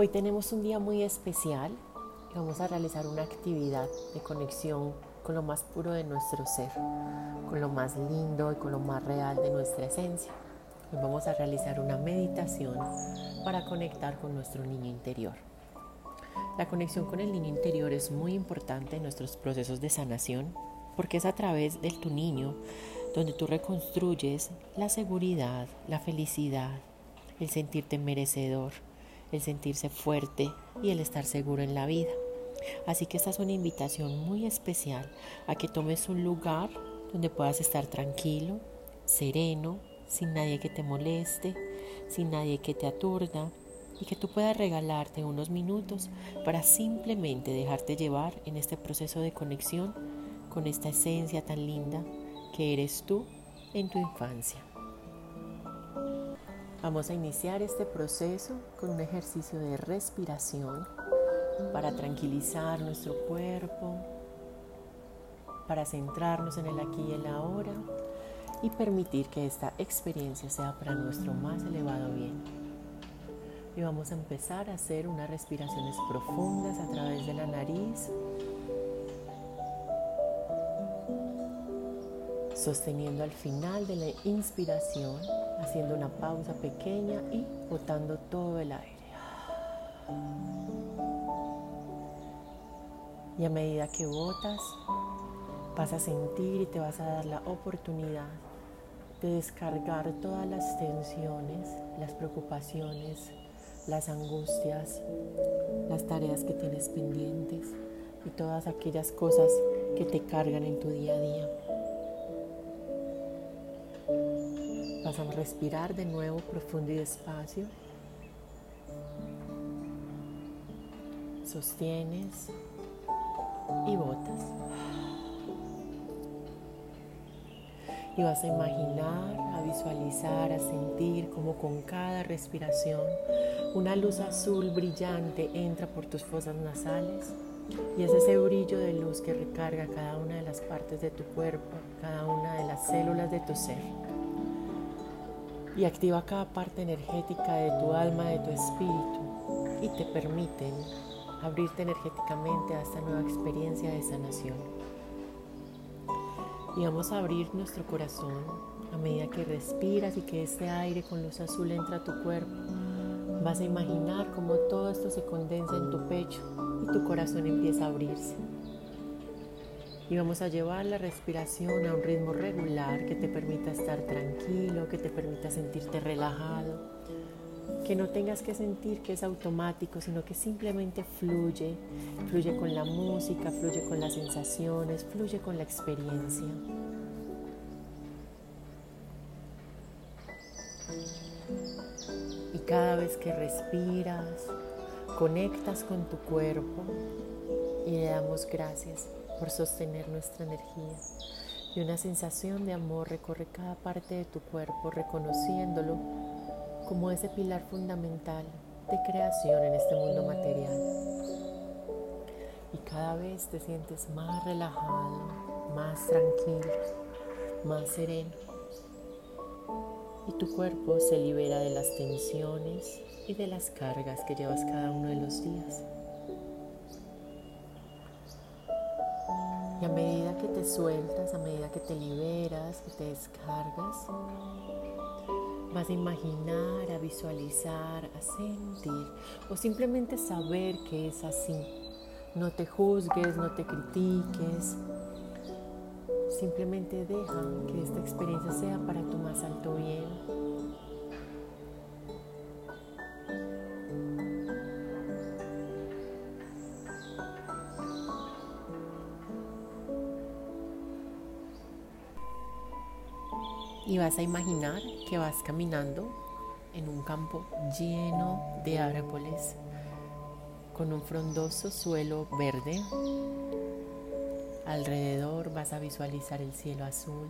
Hoy tenemos un día muy especial y vamos a realizar una actividad de conexión con lo más puro de nuestro ser, con lo más lindo y con lo más real de nuestra esencia. Hoy vamos a realizar una meditación para conectar con nuestro niño interior. La conexión con el niño interior es muy importante en nuestros procesos de sanación porque es a través de tu niño donde tú reconstruyes la seguridad, la felicidad, el sentirte merecedor, el sentirse fuerte y el estar seguro en la vida. Así que esta es una invitación muy especial a que tomes un lugar donde puedas estar tranquilo, sereno, sin nadie que te moleste, sin nadie que te aturda y que tú puedas regalarte unos minutos para simplemente dejarte llevar en este proceso de conexión con esta esencia tan linda que eres tú en tu infancia. Vamos a iniciar este proceso con un ejercicio de respiración para tranquilizar nuestro cuerpo, para centrarnos en el aquí y el ahora y permitir que esta experiencia sea para nuestro más elevado bien. Y vamos a empezar a hacer unas respiraciones profundas a través de la nariz, sosteniendo al final de la inspiración, haciendo una pausa pequeña y botando todo el aire. Y a medida que botas, vas a sentir y te vas a dar la oportunidad de descargar todas las tensiones, las preocupaciones, las angustias, las tareas que tienes pendientes y todas aquellas cosas que te cargan en tu día a día. Vas a respirar de nuevo profundo y despacio. Sostienes y botas. Y vas a imaginar, a visualizar, a sentir como con cada respiración una luz azul brillante entra por tus fosas nasales y es ese brillo de luz que recarga cada una de las partes de tu cuerpo, cada una de las células de tu ser. Y activa cada parte energética de tu alma, de tu espíritu y te permiten abrirte energéticamente a esta nueva experiencia de sanación. Y vamos a abrir nuestro corazón a medida que respiras y que este aire con luz azul entra a tu cuerpo. Vas a imaginar cómo todo esto se condensa en tu pecho y tu corazón empieza a abrirse. Y vamos a llevar la respiración a un ritmo regular que te permita estar tranquilo, que te permita sentirte relajado, que no tengas que sentir que es automático, sino que simplemente fluye, fluye con la música, fluye con las sensaciones, fluye con la experiencia. Y cada vez que respiras, conectas con tu cuerpo y le damos gracias por sostener nuestra energía. Y una sensación de amor recorre cada parte de tu cuerpo, reconociéndolo como ese pilar fundamental de creación en este mundo material. Y cada vez te sientes más relajado, más tranquilo, más sereno. Y tu cuerpo se libera de las tensiones y de las cargas que llevas cada uno de los días. Y a medida que te sueltas, a medida que te liberas, que te descargas, vas a imaginar, a visualizar, a sentir o simplemente saber que es así. No te juzgues, no te critiques. Simplemente deja que esta experiencia sea para tu más alto bien. Vas a imaginar que vas caminando en un campo lleno de árboles con un frondoso suelo verde. Alrededor vas a visualizar el cielo azul,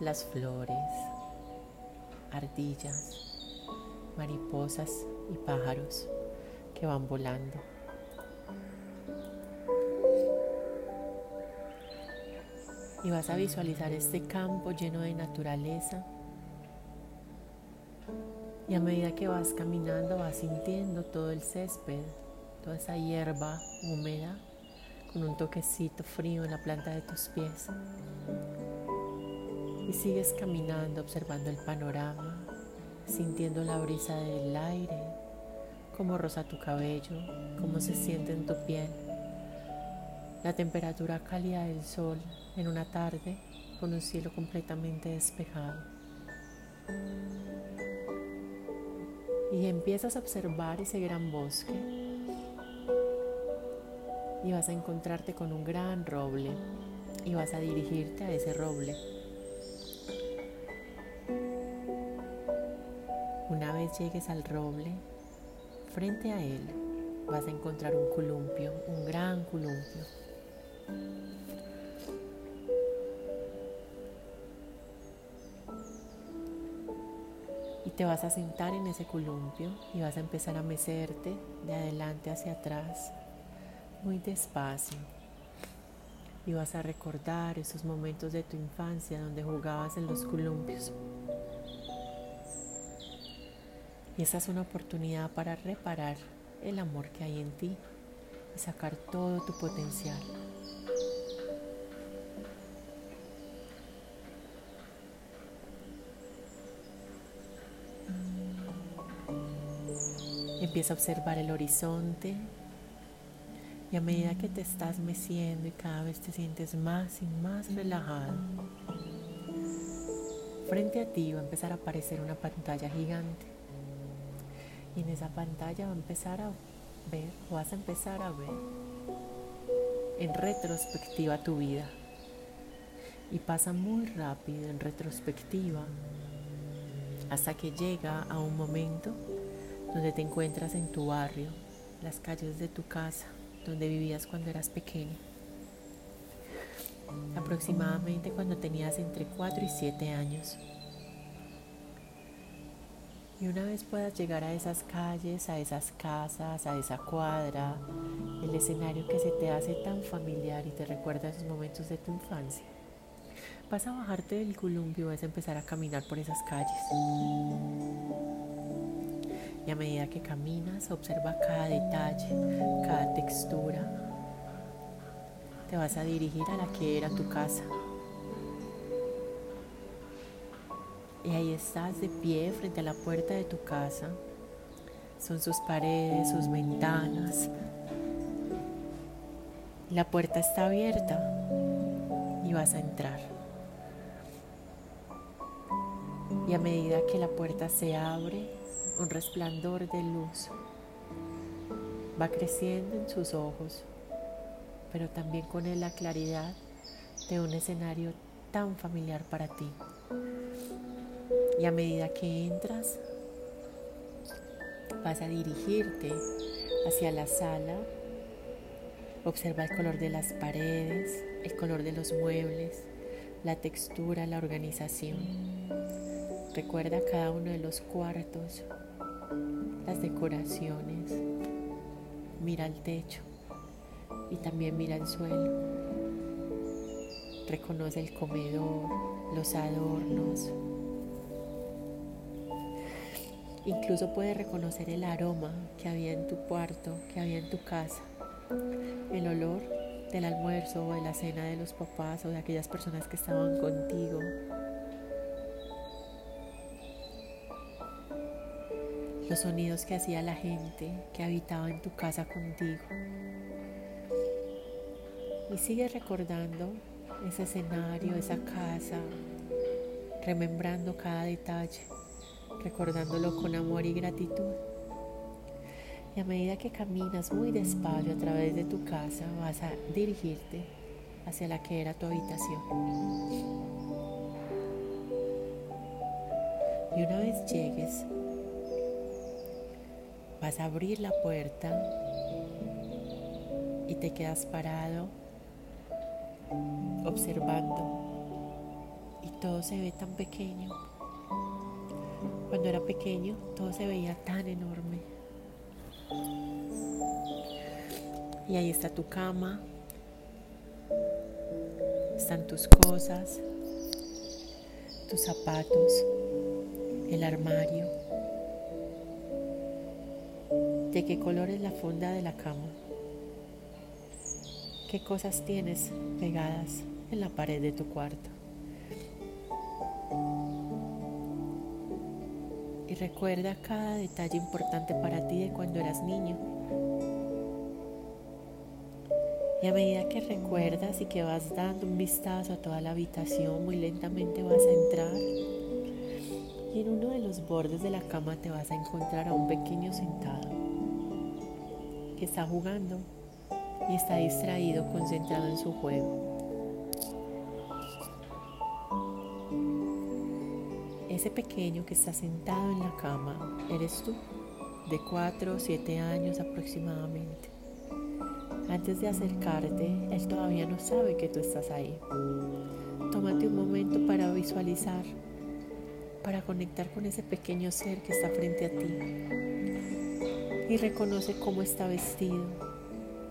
las flores, ardillas, mariposas y pájaros que van volando. Y vas a visualizar este campo lleno de naturaleza Y a medida que vas caminando vas sintiendo todo el césped, toda esa hierba húmeda con un toquecito frío en la planta de tus pies. Y sigues caminando observando el panorama, sintiendo la brisa del aire, cómo roza tu cabello, cómo se siente en tu piel, la temperatura cálida del sol en una tarde con un cielo completamente despejado. Y empiezas a observar ese gran bosque y vas a encontrarte con un gran roble y vas a dirigirte a ese roble. Una vez llegues al roble, frente a él vas a encontrar un columpio, un gran columpio. Y te vas a sentar en ese columpio y vas a empezar a mecerte de adelante hacia atrás, muy despacio. Y vas a recordar esos momentos de tu infancia donde jugabas en los columpios. Y esa es una oportunidad para reparar el amor que hay en ti y sacar todo tu potencial. Empieza a observar el horizonte y a medida que te estás meciendo y cada vez te sientes más y más relajado, frente a ti va a empezar a aparecer una pantalla gigante. Y en esa pantalla va a empezar a ver, o vas a empezar a ver en retrospectiva tu vida. Y pasa muy rápido en retrospectiva hasta que llega a un momento donde te encuentras en tu barrio, las calles de tu casa, donde vivías cuando eras pequeño. Aproximadamente cuando tenías entre 4 y 7 años. Y una vez puedas llegar a esas calles, a esas casas, a esa cuadra, el escenario que se te hace tan familiar y te recuerda esos momentos de tu infancia, vas a bajarte del columpio y vas a empezar a caminar por esas calles. Y a medida que caminas, observa cada detalle, cada textura. Te vas a dirigir a la que era tu casa. Y ahí estás de pie frente a la puerta de tu casa. Son sus paredes, sus ventanas. La puerta está abierta y vas a entrar. Y a medida que la puerta se abre, un resplandor de luz va creciendo en sus ojos, pero también con él la claridad de un escenario tan familiar para ti. Y a medida que entras, vas a dirigirte hacia la sala. Observa el color de las paredes, el color de los muebles, la textura, la organización. Recuerda cada uno de los cuartos, las decoraciones. Mira el techo y también mira el suelo. Reconoce el comedor, los adornos, Incluso puedes reconocer el aroma que había en tu cuarto, que había en tu casa, el olor del almuerzo o de la cena de los papás o de aquellas personas que estaban contigo. Los sonidos que hacía la gente que habitaba en tu casa contigo. Y sigue recordando ese escenario, esa casa, remembrando cada detalle recordándolo con amor y gratitud. Y a medida que caminas muy despacio a través de tu casa, vas a dirigirte hacia la que era tu habitación. Y una vez llegues, vas a abrir la puerta y te quedas parado observando. Y todo se ve tan pequeño. Cuando era pequeño todo se veía tan enorme. Y ahí está tu cama, están tus cosas, tus zapatos, el armario, ¿De qué color es la funda de la cama? ¿Qué cosas tienes pegadas en la pared de tu cuarto? Y recuerda cada detalle importante para ti de cuando eras niño. Y a medida que recuerdas y que vas dando un vistazo a toda la habitación, muy lentamente vas a entrar y en uno de los bordes de la cama te vas a encontrar a un pequeño sentado que está jugando y está distraído, concentrado en su juego. Ese pequeño que está sentado en la cama eres tú, de 4 o 7 años aproximadamente. Antes de acercarte, él todavía no sabe que tú estás ahí. Tómate un momento para visualizar, para conectar con ese pequeño ser que está frente a ti. Y reconoce cómo está vestido,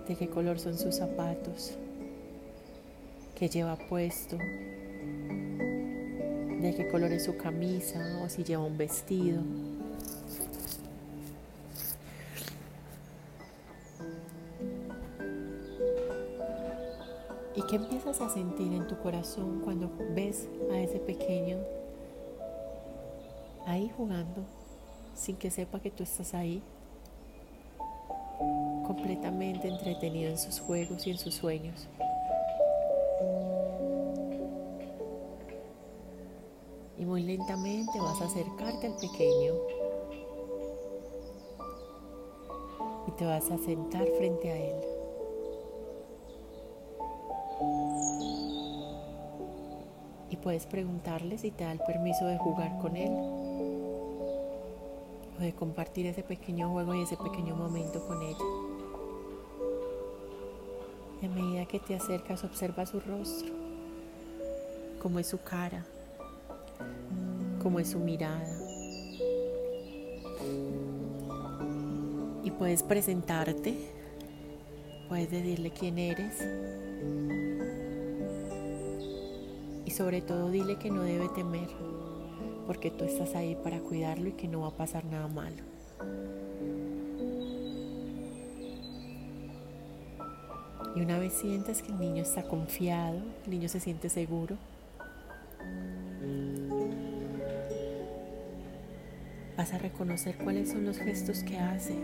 de qué color son sus zapatos, qué lleva puesto, de qué color es su camisa o si lleva un vestido. ¿Y qué empiezas a sentir en tu corazón cuando ves a ese pequeño ahí jugando sin que sepa que tú estás ahí? Completamente entretenido en sus juegos y en sus sueños. Y muy lentamente vas a acercarte al pequeño y te vas a sentar frente a él. y puedes preguntarle si te da el permiso de jugar con él o de compartir ese pequeño juego y ese pequeño momento con ella. Y a medida que te acercas observa su rostro, cómo es su cara, cómo es su mirada. Y puedes presentarte, puedes decirle quién eres sobre todo dile que no debe temer, porque tú estás ahí para cuidarlo y que no va a pasar nada malo. Y una vez sientas que el niño está confiado, el niño se siente seguro, vas a reconocer cuáles son los gestos que hace,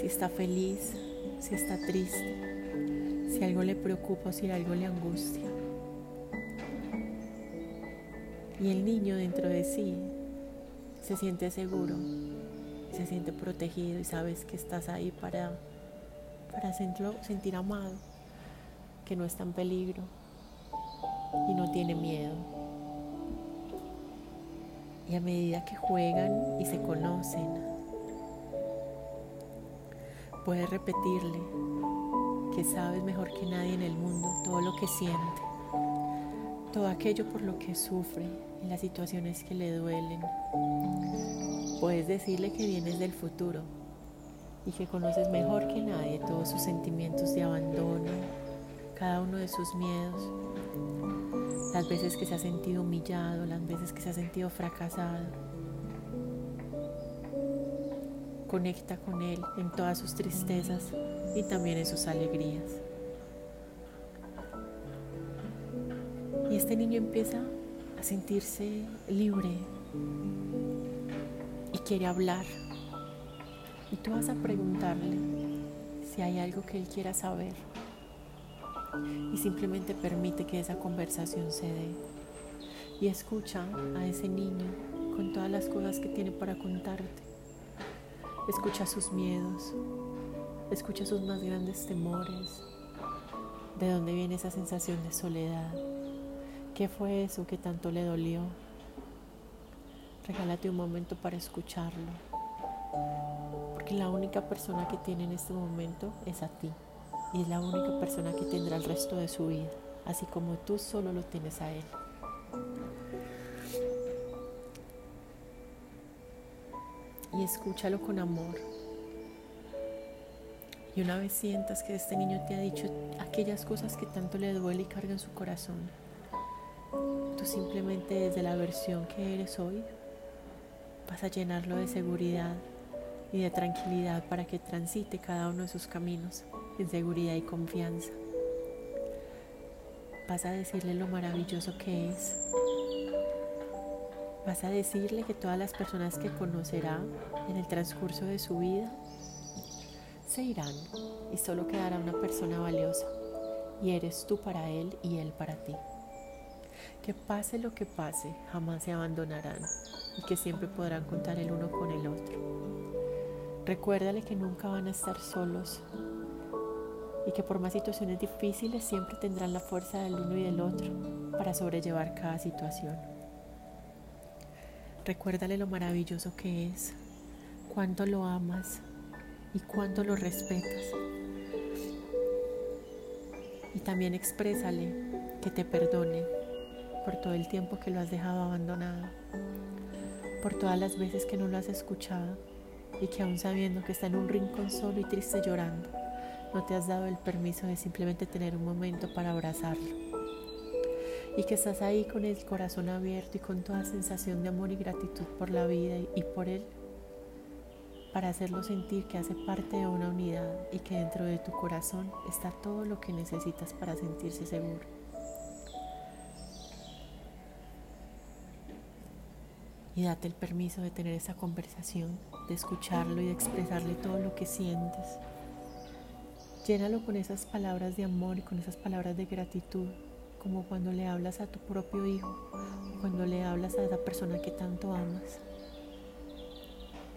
si está feliz, si está triste, si algo le preocupa o si algo le angustia. Y el niño dentro de sí se siente seguro, se siente protegido y sabes que estás ahí para, para sentir amado, que no está en peligro y no tiene miedo. Y a medida que juegan y se conocen, puedes repetirle que sabes mejor que nadie en el mundo todo lo que siente, todo aquello por lo que sufre, en las situaciones que le duelen. Puedes decirle que vienes del futuro y que conoces mejor que nadie todos sus sentimientos de abandono, cada uno de sus miedos, las veces que se ha sentido humillado, las veces que se ha sentido fracasado. Conecta con Él en todas sus tristezas y también en sus alegrías. Y este niño empieza a sentirse libre y quiere hablar. Y tú vas a preguntarle si hay algo que él quiera saber. Y simplemente permite que esa conversación se dé. Y escucha a ese niño con todas las cosas que tiene para contarte. Escucha sus miedos. Escucha sus más grandes temores. De dónde viene esa sensación de soledad ¿Qué fue eso que tanto le dolió? Regálate un momento para escucharlo. Porque la única persona que tiene en este momento es a ti. Y es la única persona que tendrá el resto de su vida. Así como tú solo lo tienes a él. Y escúchalo con amor. Y una vez sientas que este niño te ha dicho aquellas cosas que tanto le duele y carga en su corazón, Tú simplemente desde la versión que eres hoy vas a llenarlo de seguridad, y de tranquilidad para que transite cada uno de sus caminos en seguridad y confianza. Vas a decirle lo maravilloso que es. Vas a decirle que todas las personas que conocerá en el transcurso de su vida se irán y solo quedará una persona valiosa y eres tú para él y él para ti. Que pase lo que pase, jamás se abandonarán y que siempre podrán contar el uno con el otro. Recuérdale que nunca van a estar solos y que por más situaciones difíciles siempre tendrán la fuerza del uno y del otro para sobrellevar cada situación. Recuérdale lo maravilloso que es, cuánto lo amas y cuánto lo respetas. Y también exprésale que te perdone por todo el tiempo que lo has dejado abandonado, por todas las veces que no lo has escuchado y que aún sabiendo que está en un rincón solo y triste llorando, no te has dado el permiso de simplemente tener un momento para abrazarlo. Y que estás ahí con el corazón abierto y con toda sensación de amor y gratitud por la vida y por él, para hacerlo sentir que hace parte de una unidad y que dentro de tu corazón está todo lo que necesitas para sentirse seguro. Y date el permiso de tener esa conversación, de escucharlo y de expresarle todo lo que sientes. Llénalo con esas palabras de amor y con esas palabras de gratitud, como cuando le hablas a tu propio hijo, cuando le hablas a esa persona que tanto amas.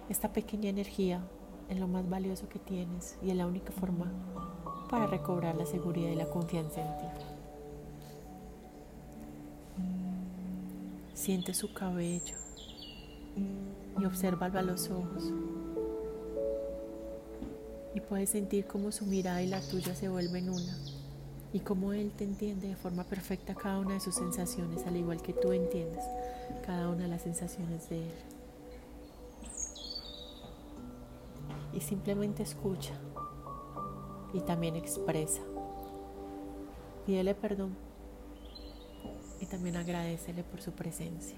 Esta pequeña energía es lo más valioso que tienes y es la única forma para recobrar la seguridad y la confianza en ti. Siente su cabello y obsérvalo a los ojos y puedes sentir cómo su mirada y la tuya se vuelven una y cómo Él te entiende de forma perfecta cada una de sus sensaciones, al igual que tú entiendes cada una de las sensaciones de Él. Y simplemente escucha y también expresa. Pídele perdón y también agradecele por su presencia.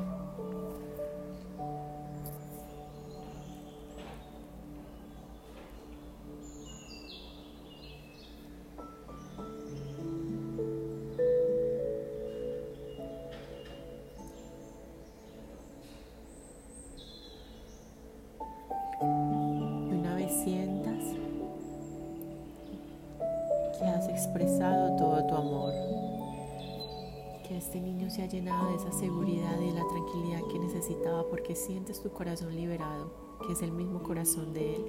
porque sientes tu corazón liberado, que es el mismo corazón de él.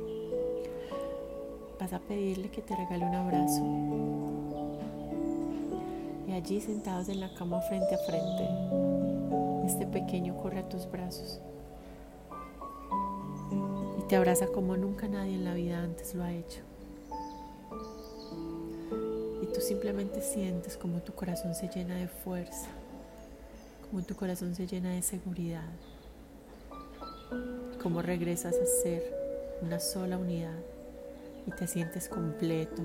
Vas a pedirle que te regale un abrazo. Y allí sentados en la cama frente a frente, este pequeño corre a tus brazos y te abraza como nunca nadie en la vida antes lo ha hecho tú simplemente sientes como tu corazón se llena de fuerza, como tu corazón se llena de seguridad, como regresas a ser una sola unidad y te sientes completo,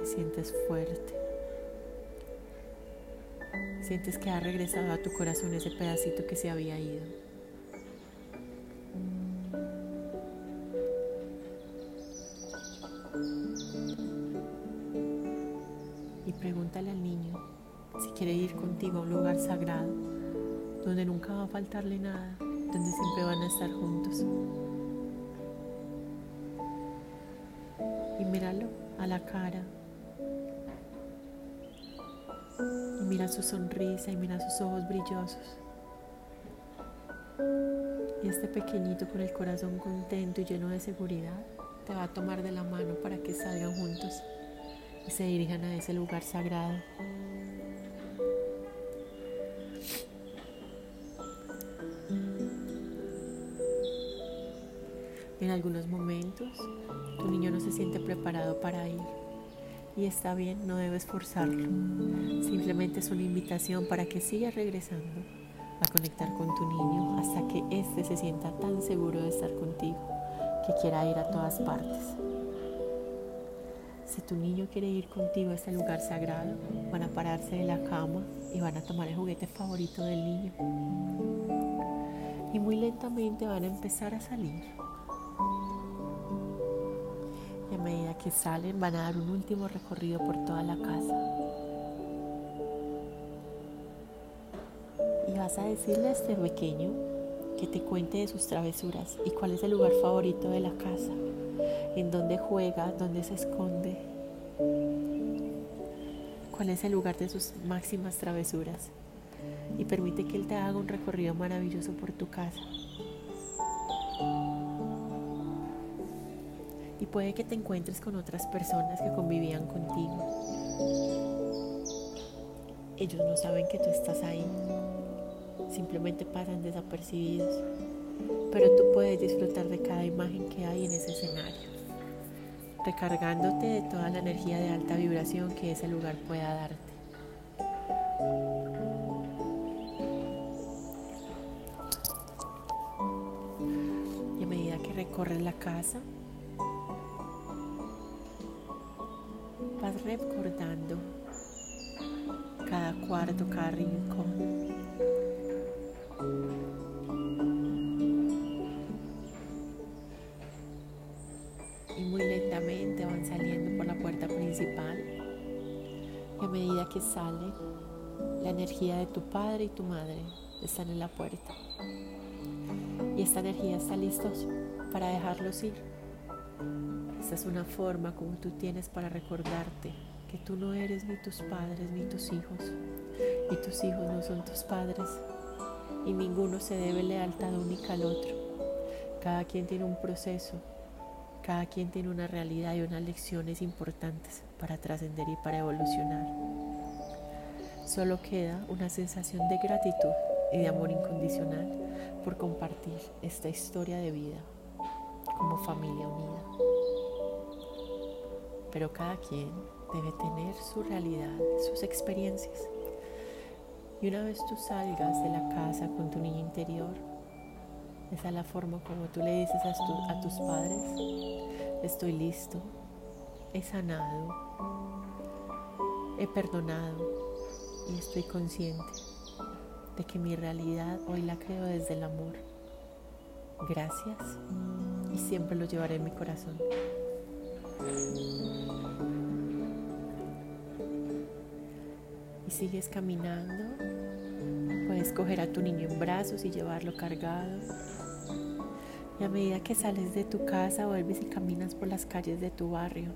te sientes fuerte. Sientes que ha regresado a tu corazón ese pedacito que se había ido. pregúntale al niño si quiere ir contigo a un lugar sagrado, donde nunca va a faltarle nada, Y míralo a la cara. Y mira su sonrisa y mira sus ojos brillosos. Y este pequeñito con el corazón contento y lleno de seguridad te va a tomar de la mano para que salgan juntos y se dirijan a ese lugar sagrado. Algunos momentos tu niño no se siente preparado para ir y está bien, no debes forzarlo. Simplemente es una invitación para que sigas regresando a conectar con tu niño hasta que éste se sienta tan seguro de estar contigo que quiera ir a todas partes. Si tu niño quiere ir contigo a ese lugar sagrado, van a pararse de la cama y van a tomar el juguete favorito del niño. y muy lentamente van a empezar a salir. Que salen van a dar un último recorrido por toda la casa. Y vas a decirle a este pequeño que te cuente de sus travesuras y cuál es el lugar favorito de la casa, en dónde juega, dónde se esconde, cuál es el lugar de sus máximas travesuras y permite que Él te haga un recorrido maravilloso por tu casa. Puede que te encuentres con otras personas que convivían contigo. Ellos no saben que tú estás ahí, simplemente pasan desapercibidos, pero tú puedes disfrutar de cada imagen que hay en ese escenario, recargándote de toda la energía de alta vibración que ese lugar pueda darte. recorres la casa, cada cuarto, cada rincón. Y muy lentamente van saliendo por la puerta principal. Y a medida que sale, la energía de tu padre y tu madre están en la puerta. Y esta energía está lista para dejarlos ir. Esta es una forma como tú tienes para recordarte que tú no eres ni tus padres ni tus hijos, y tus hijos no son tus padres, y ninguno se debe lealtad única al otro. Cada quien tiene un proceso, cada quien tiene una realidad y unas lecciones importantes para trascender y para evolucionar. Solo queda una sensación de gratitud y de amor incondicional por compartir esta historia de vida como familia unida. Pero cada quien debe tener su realidad, sus experiencias. Y una vez tú salgas de la casa con tu niño interior, esa es la forma como tú le dices a, tus padres, estoy listo, he sanado, he perdonado y estoy consciente de que mi realidad hoy la creo desde el amor. Gracias y siempre lo llevaré en mi corazón. Y sigues caminando. Puedes coger a tu niño en brazos y llevarlo cargado. Y a medida que sales de tu casa, vuelves y caminas por las calles de tu barrio.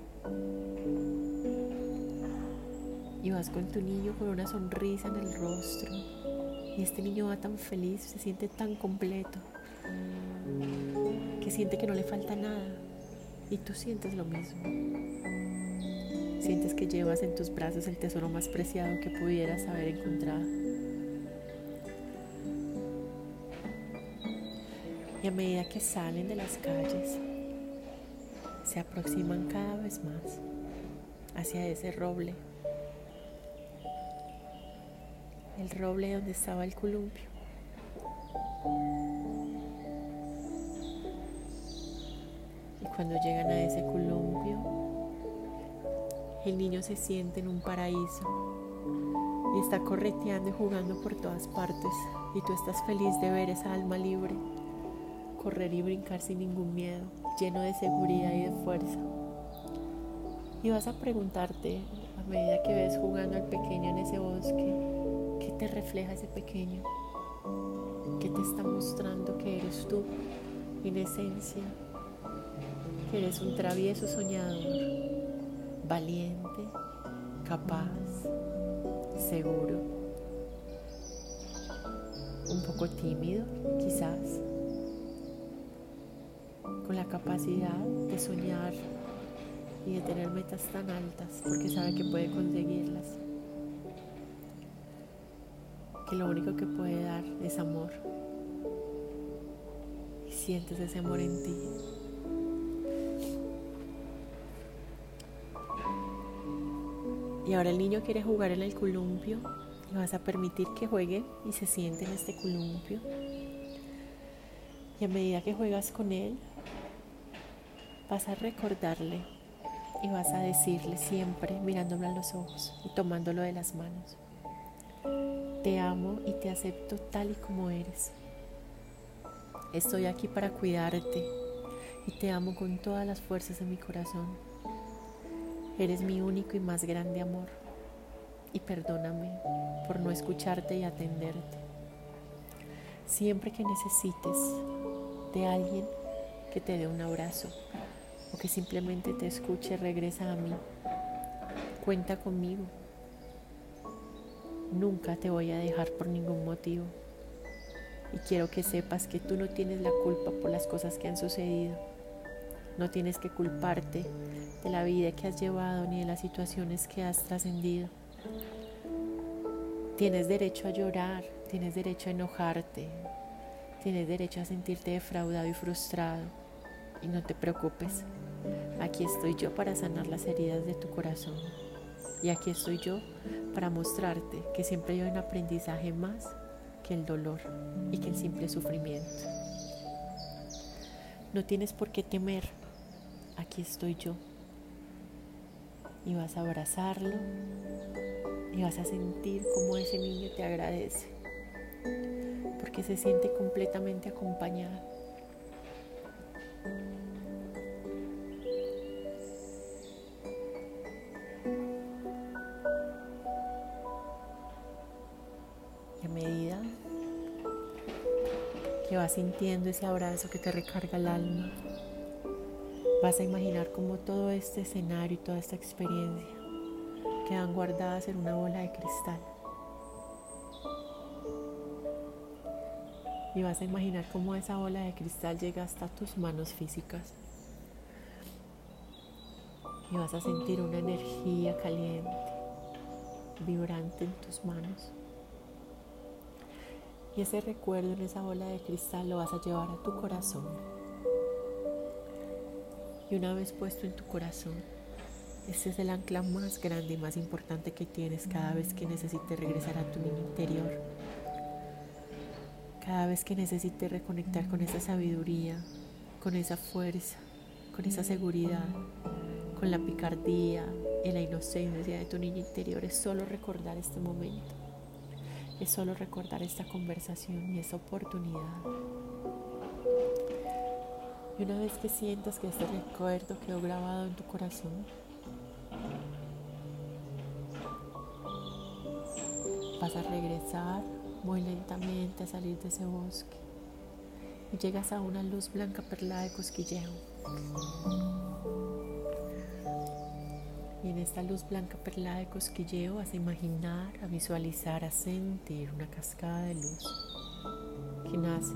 Y vas con tu niño con una sonrisa en el rostro. Y este niño va tan feliz, se siente tan completo siente que no le falta nada y tú sientes lo mismo. Sientes que llevas en tus brazos el tesoro más preciado que pudieras haber encontrado. Y a medida que salen de las calles, se aproximan cada vez más hacia ese roble. El roble donde estaba el columpio. Cuando llegan a ese columpio, el niño se siente en un paraíso y está correteando y jugando por todas partes y tú estás feliz de ver esa alma libre, correr y brincar sin ningún miedo, lleno de seguridad y de fuerza. Y vas a preguntarte, a medida que ves jugando al pequeño en ese bosque, ¿qué te refleja ese pequeño? ¿Qué te está mostrando que eres tú en esencia? Eres un travieso soñador, valiente, capaz, seguro, un poco tímido quizás, con la capacidad de soñar y de tener metas tan altas porque sabe que puede conseguirlas. Que lo único que puede dar es amor. Y sientes ese amor en ti. Y ahora el niño quiere jugar en el columpio y vas a permitir que juegue y se siente en este columpio. Y a medida que juegas con él, vas a recordarle y vas a decirle siempre mirándome a los ojos y tomándolo de las manos. Te amo y te acepto tal y como eres. Estoy aquí para cuidarte y te amo con todas las fuerzas de mi corazón. Eres mi único y más grande amor. Y perdóname por no escucharte y atenderte. Siempre que necesites de alguien que te dé un abrazo o que simplemente te escuche, regresa a mí. Cuenta conmigo. Nunca te voy a dejar por ningún motivo. Y quiero que sepas que tú no tienes la culpa por las cosas que han sucedido. No tienes que culparte de la vida que has llevado ni de las situaciones que has trascendido. Tienes derecho a llorar, tienes derecho a enojarte, tienes derecho a sentirte defraudado y frustrado. Y no te preocupes, aquí estoy yo para sanar las heridas de tu corazón. Y aquí estoy yo para mostrarte que siempre hay un aprendizaje más que el dolor y que el simple sufrimiento. No tienes por qué temer, aquí estoy yo. Y vas a abrazarlo y vas a sentir como ese niño te agradece, porque se siente completamente acompañado. que vas sintiendo ese abrazo que te recarga el alma, vas a imaginar cómo todo este escenario y toda esta experiencia quedan guardadas en una bola de cristal. Y vas a imaginar cómo esa bola de cristal llega hasta tus manos físicas. Y vas a sentir una energía caliente, vibrante en tus manos. Y ese recuerdo en esa bola de cristal lo vas a llevar a tu corazón. Y una vez puesto en tu corazón, ese es el ancla más grande y más importante que tienes cada vez que necesites regresar a tu interior. Cada vez que necesites reconectar con esa sabiduría, con esa fuerza, con esa seguridad, con la picardía y la inocencia de tu niño interior, es solo recordar este momento es solo recordar esta conversación y esa oportunidad. Y una vez que sientas que este recuerdo quedó grabado en tu corazón, vas a regresar muy lentamente a salir de ese bosque y llegas a una luz blanca perlada de cosquilleo. Y en esta luz blanca perlada de cosquilleo vas a imaginar, a visualizar, a sentir una cascada de luz que nace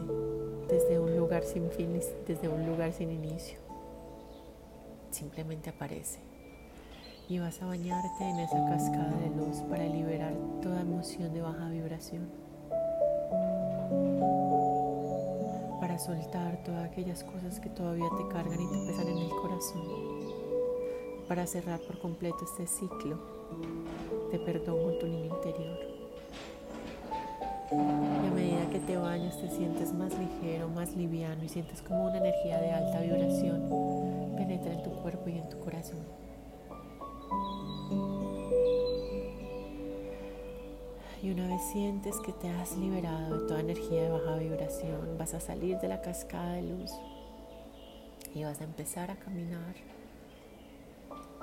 desde un lugar sin fin, desde un lugar sin inicio. Simplemente aparece. Y vas a bañarte en esa cascada de luz para liberar toda emoción de baja vibración. Para soltar todas aquellas cosas que todavía te cargan y te pesan en el corazón para cerrar por completo este ciclo de perdón con tu niño interior. Y a medida que te bañas te sientes más ligero, más liviano y sientes como una energía de alta vibración penetra en tu cuerpo y en tu corazón. Y una vez sientes que te has liberado de toda energía de baja vibración, vas a salir de la cascada de luz y vas a empezar a caminar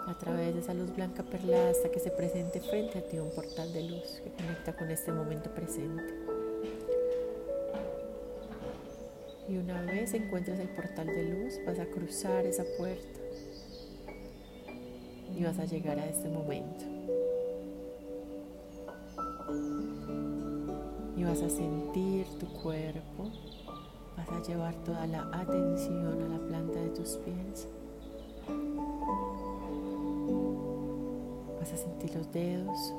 a través de esa luz blanca perlada hasta que se presente frente a ti un portal de luz que conecta con este momento presente. Y una vez encuentres el portal de luz, vas a cruzar esa puerta y vas a llegar a este momento. Y vas a sentir tu cuerpo, vas a llevar toda la atención a la planta de tus pies. Vas a sentir los dedos,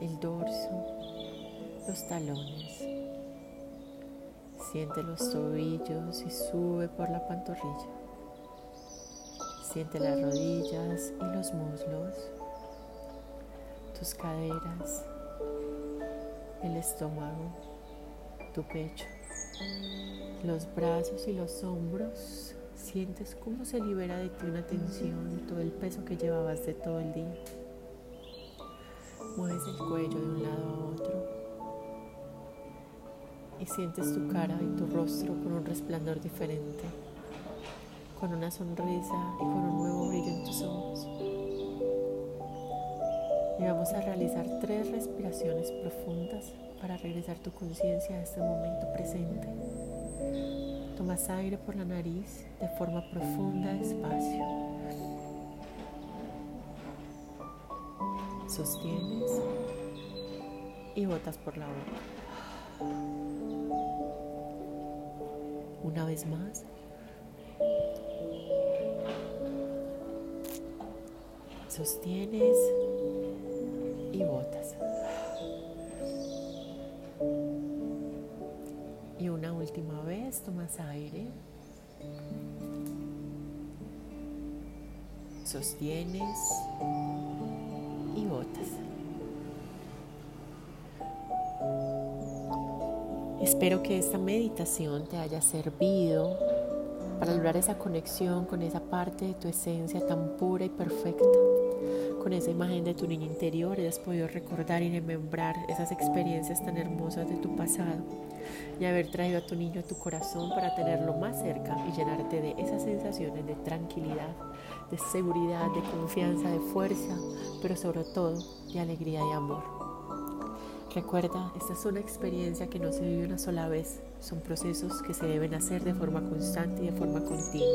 el dorso, los talones. Siente los tobillos y sube por la pantorrilla. Siente las rodillas y los muslos, tus caderas, el estómago, tu pecho, los brazos y los hombros. Sientes cómo se libera de ti una tensión todo el peso que llevabas de todo el día. Mueves el cuello de un lado a otro y sientes tu cara y tu rostro con un resplandor diferente, con una sonrisa y con un nuevo brillo en tus ojos. Y vamos a realizar tres respiraciones profundas para regresar tu conciencia a este momento presente. Tomas aire por la nariz de forma profunda, despacio. Sostienes y botas por la boca. Una vez más. Sostienes y botas. Y una última vez tomas aire. Sostienes Espero que esta meditación te haya servido para lograr esa conexión con esa parte de tu esencia tan pura y perfecta con esa imagen de tu niño interior hayas podido recordar y remembrar esas experiencias tan hermosas de tu pasado y haber traído a tu niño a tu corazón para tenerlo más cerca y llenarte de esas sensaciones de tranquilidad, de seguridad, de confianza, de fuerza, pero sobre todo de alegría y amor. Recuerda, esta es una experiencia que no se vive una sola vez, son procesos que se deben hacer de forma constante y de forma continua.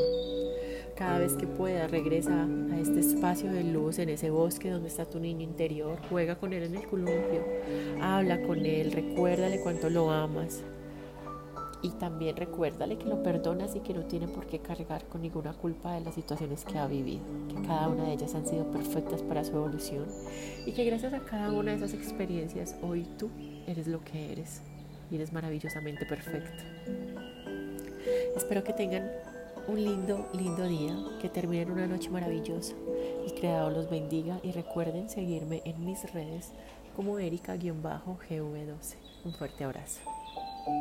Cada vez que pueda, regresa a este espacio de luz, en ese bosque donde está tu niño interior. Juega con él en el columpio. Habla con él. Recuérdale cuánto lo amas. Y también recuérdale que lo perdonas y que no tiene por qué cargar con ninguna culpa de las situaciones que ha vivido, que cada una de ellas han sido perfectas para su evolución y que gracias a cada una de esas experiencias hoy tú eres lo que eres y eres maravillosamente perfecto. Espero que tengan un lindo, lindo día, que terminen una noche maravillosa. El Creador los bendiga y recuerden seguirme en mis redes como Erika-GV12. Un fuerte abrazo.